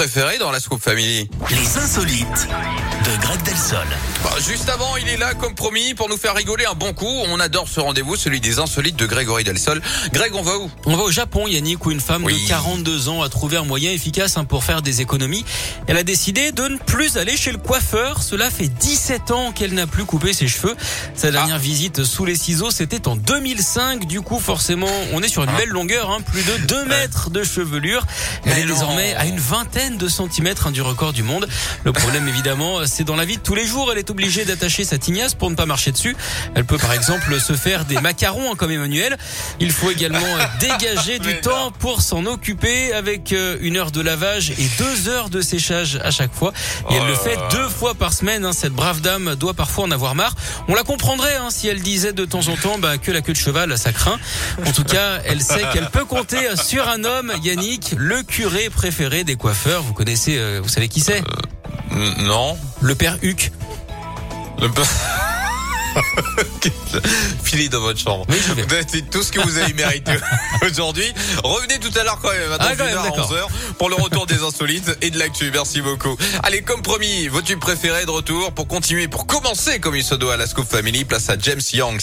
préféré dans la Scoop Family Les insolites de Greg Delsol. Bah, Juste avant, il est là comme promis pour nous faire rigoler un bon coup. On adore ce rendez-vous, celui des insolites de Grégory Delsol. Greg, on va où? On va au Japon, Yannick, où une femme Oui. de 42 ans a trouvé un moyen efficace hein, pour faire des économies. Elle a décidé de ne plus aller chez le coiffeur. Cela fait 17 ans qu'elle n'a plus coupé ses cheveux. Sa dernière visite sous les ciseaux, c'était en 2005. Du coup, forcément, on est sur une belle longueur, hein, plus de 2 mètres de chevelure. Elle Mais est non. désormais à une vingtaine de centimètres hein, du record du monde. Le problème, évidemment, c'est dans la vie de tous les jours. Elle est obligée d'attacher sa tignasse pour ne pas marcher dessus. Elle peut, par exemple, se faire des macarons hein, comme Emmanuel. Il faut également euh, dégager du Mais temps pour s'en occuper avec euh, une heure de lavage et deux heures de séchage à chaque fois. Et elle Oh le là fait deux fois par semaine. hein. Cette brave dame doit parfois en avoir marre. On la comprendrait hein, si elle disait de temps en temps bah, que la queue de cheval, ça craint. En tout cas, elle sait qu'elle peut compter sur un homme, Yannick, le curé préféré des coiffeurs. Vous connaissez, euh, vous savez qui c'est N- Non. Le père Huc. Le peu- Filez dans votre chambre. Oui, je vais. C'est tout ce que vous avez mérité aujourd'hui. Revenez tout à l'heure quand même, Ah, à quand même, d'accord. 11h pour le retour des insolites et de l'actu. Merci beaucoup. Allez, comme promis, vos tubes préférés de retour pour continuer, pour commencer comme il se doit à la Scoop Family. Place à James Young.